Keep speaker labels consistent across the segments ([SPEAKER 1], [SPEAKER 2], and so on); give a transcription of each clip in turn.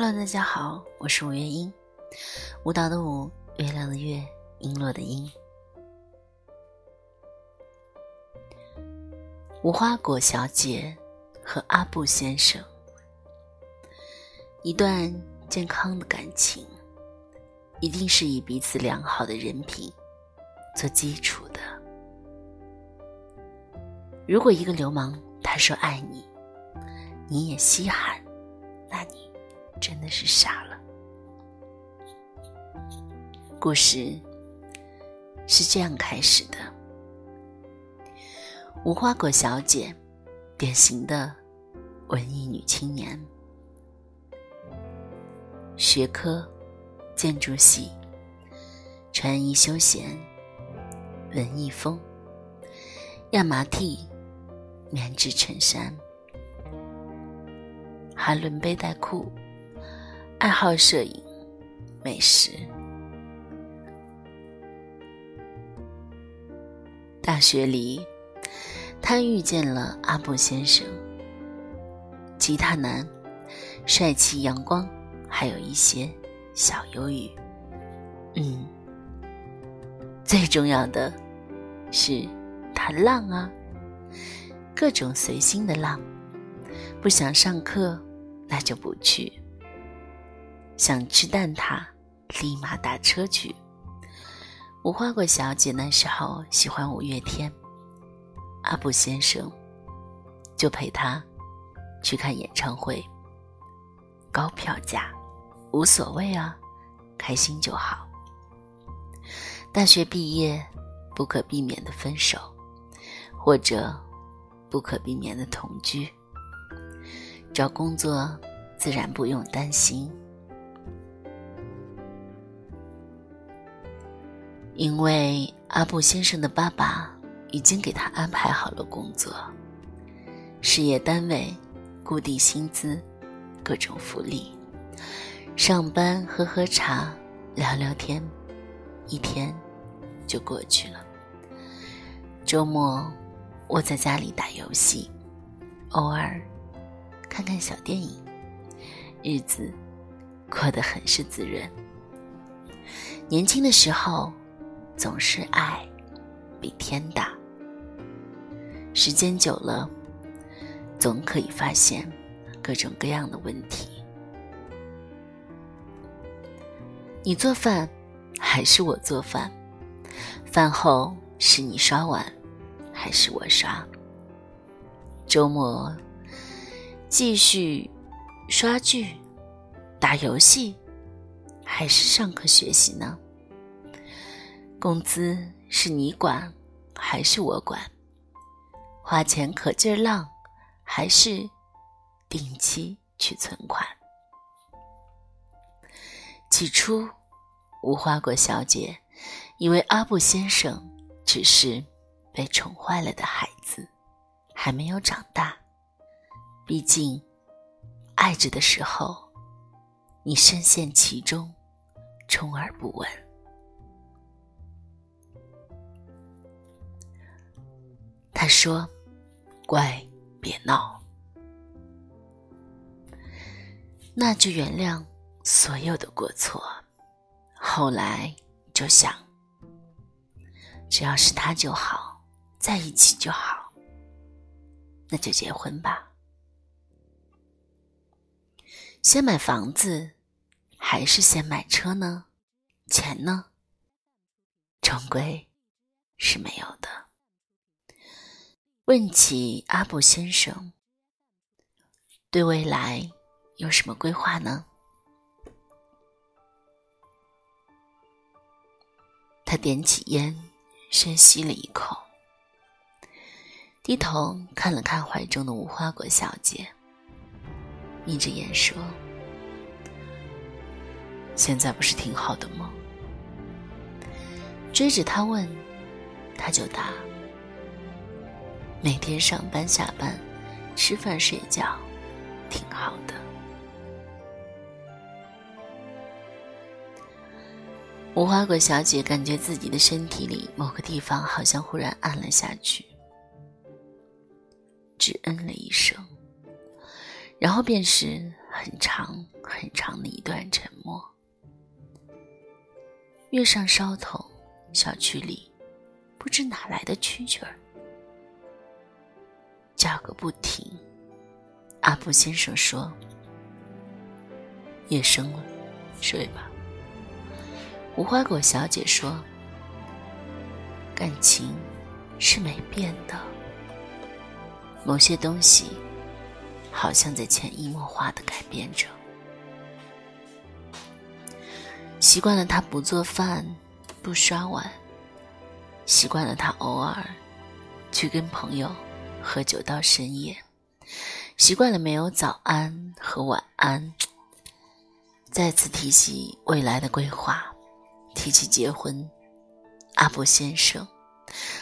[SPEAKER 1] Hello，大家好，我是五月英，舞蹈的舞，月亮的月，璎珞的璎。无花果小姐和阿布先生，一段健康的感情，一定是以彼此良好的人品做基础的。如果一个流氓他说爱你，你也稀罕，那你。真的是傻了。故事是这样开始的：无花果小姐，典型的文艺女青年，学科建筑系，穿衣休闲，文艺风，亚麻 T，棉质衬衫，哈伦背带裤。爱好摄影、美食。大学里，他遇见了阿布先生，吉他男，帅气阳光，还有一些小忧郁。嗯，最重要的是他浪啊，各种随心的浪。不想上课，那就不去。想吃蛋挞，立马打车去。无花果小姐那时候喜欢五月天，阿布先生就陪她去看演唱会。高票价无所谓啊，开心就好。大学毕业，不可避免的分手，或者不可避免的同居。找工作自然不用担心。因为阿布先生的爸爸已经给他安排好了工作，事业单位，固定薪资，各种福利，上班喝喝茶，聊聊天，一天就过去了。周末窝在家里打游戏，偶尔看看小电影，日子过得很是滋润。年轻的时候。总是爱比天大，时间久了，总可以发现各种各样的问题。你做饭还是我做饭？饭后是你刷碗还是我刷？周末继续刷剧、打游戏，还是上课学习呢？工资是你管还是我管？花钱可劲儿浪，还是定期去存款？起初，无花果小姐以为阿布先生只是被宠坏了的孩子，还没有长大。毕竟，爱着的时候，你深陷其中，充耳不闻。说：“乖，别闹，那就原谅所有的过错。后来就想，只要是他就好，在一起就好，那就结婚吧。先买房子，还是先买车呢？钱呢？终归是没有的。”问起阿布先生，对未来有什么规划呢？他点起烟，深吸了一口，低头看了看怀中的无花果小姐，眯着眼说：“现在不是挺好的吗？”追着他问，他就答。每天上班下班，吃饭睡觉，挺好的。无花果小姐感觉自己的身体里某个地方好像忽然暗了下去，只嗯了一声，然后便是很长很长的一段沉默。月上梢头，小区里不知哪来的蛐蛐儿，叫个不停。阿布先生说：“夜深了，睡吧。”无花果小姐说：“感情是没变的，某些东西好像在潜移默化的改变着。习惯了他不做饭、不刷碗，习惯了他偶尔去跟朋友喝酒到深夜，习惯了没有早安和晚安。再次提起未来的规划。”提起结婚，阿布先生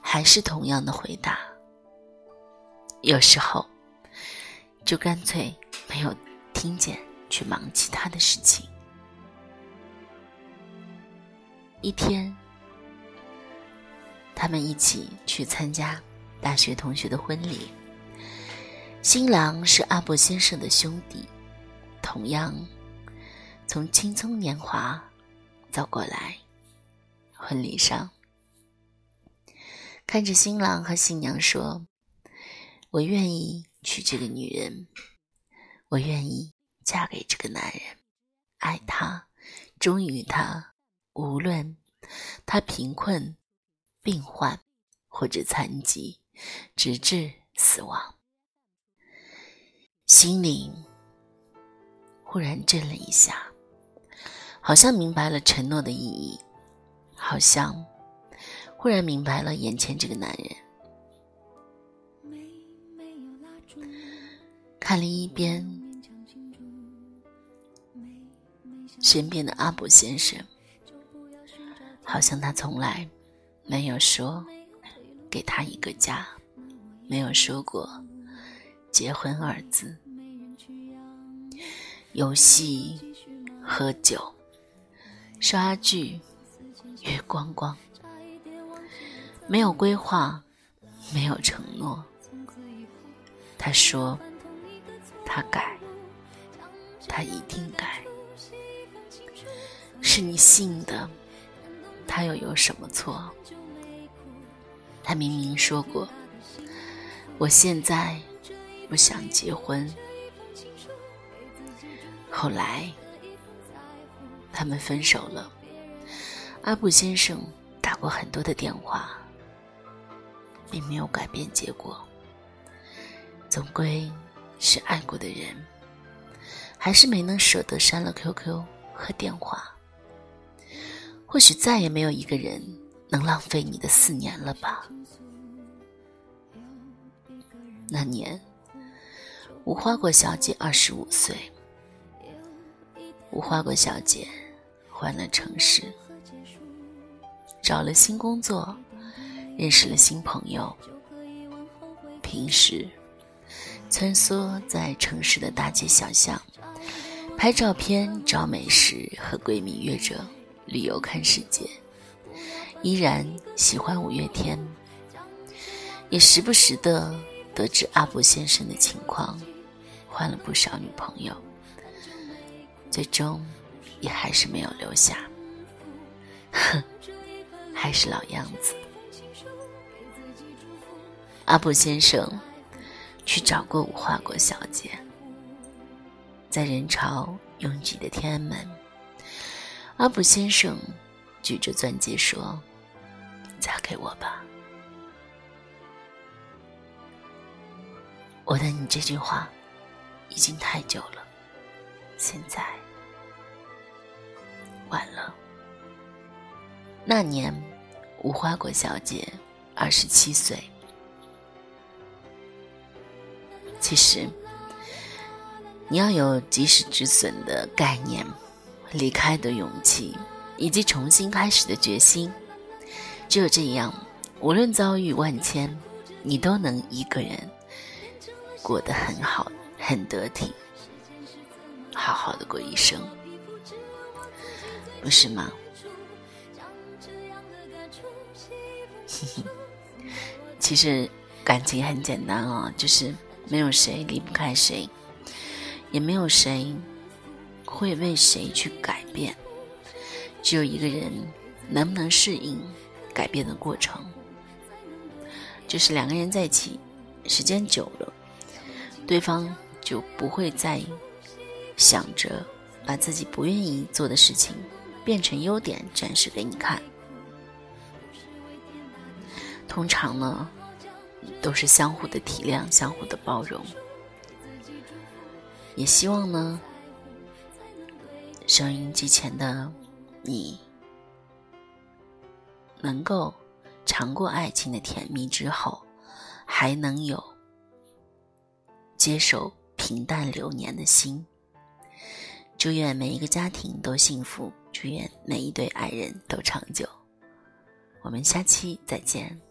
[SPEAKER 1] 还是同样的回答。有时候，就干脆没有听见，去忙其他的事情。一天，他们一起去参加大学同学的婚礼，新郎是阿布先生的兄弟，同样从青葱年华。走过来，婚礼上，看着新郎和新娘说：“我愿意娶这个女人，我愿意嫁给这个男人，爱他，忠于他，无论他贫困、病患或者残疾，直至死亡。”心里忽然震了一下。好像明白了承诺的意义，好像忽然明白了眼前这个男人。看了一边身边的阿卜先生，好像他从来没有说给他一个家，没有说过结婚二字，游戏、喝酒。刷剧，月光光，没有规划，没有承诺。他说：“他改，他一定改。”是你信的，他又有什么错？他明明说过：“我现在不想结婚。”后来。他们分手了。阿布先生打过很多的电话，并没有改变结果。总归是爱过的人，还是没能舍得删了 QQ 和电话。或许再也没有一个人能浪费你的四年了吧？那年，无花果小姐二十五岁。无花果小姐换了城市，找了新工作，认识了新朋友。平时穿梭在城市的大街小巷，拍照片、找美食，和闺蜜约着旅游看世界。依然喜欢五月天，也时不时的得知阿布先生的情况，换了不少女朋友。最终，也还是没有留下。哼，还是老样子。阿布先生去找过无花果小姐，在人潮拥挤的天安门，阿布先生举着钻戒说：“嫁给我吧。”我等你这句话已经太久了。现在晚了。那年，无花果小姐二十七岁。其实，你要有及时止损的概念、离开的勇气，以及重新开始的决心。只有这样，无论遭遇万千，你都能一个人过得很好、很得体。好好的过一生，不是吗？其实感情很简单啊，就是没有谁离不开谁，也没有谁会为谁去改变，只有一个人能不能适应改变的过程。就是两个人在一起时间久了，对方就不会再想着把自己不愿意做的事情变成优点展示给你看。通常呢，都是相互的体谅，相互的包容。也希望呢，收音机前的你，能够尝过爱情的甜蜜之后，还能有接受平淡流年的心。祝愿每一个家庭都幸福，祝愿每一对爱人都长久。我们下期再见。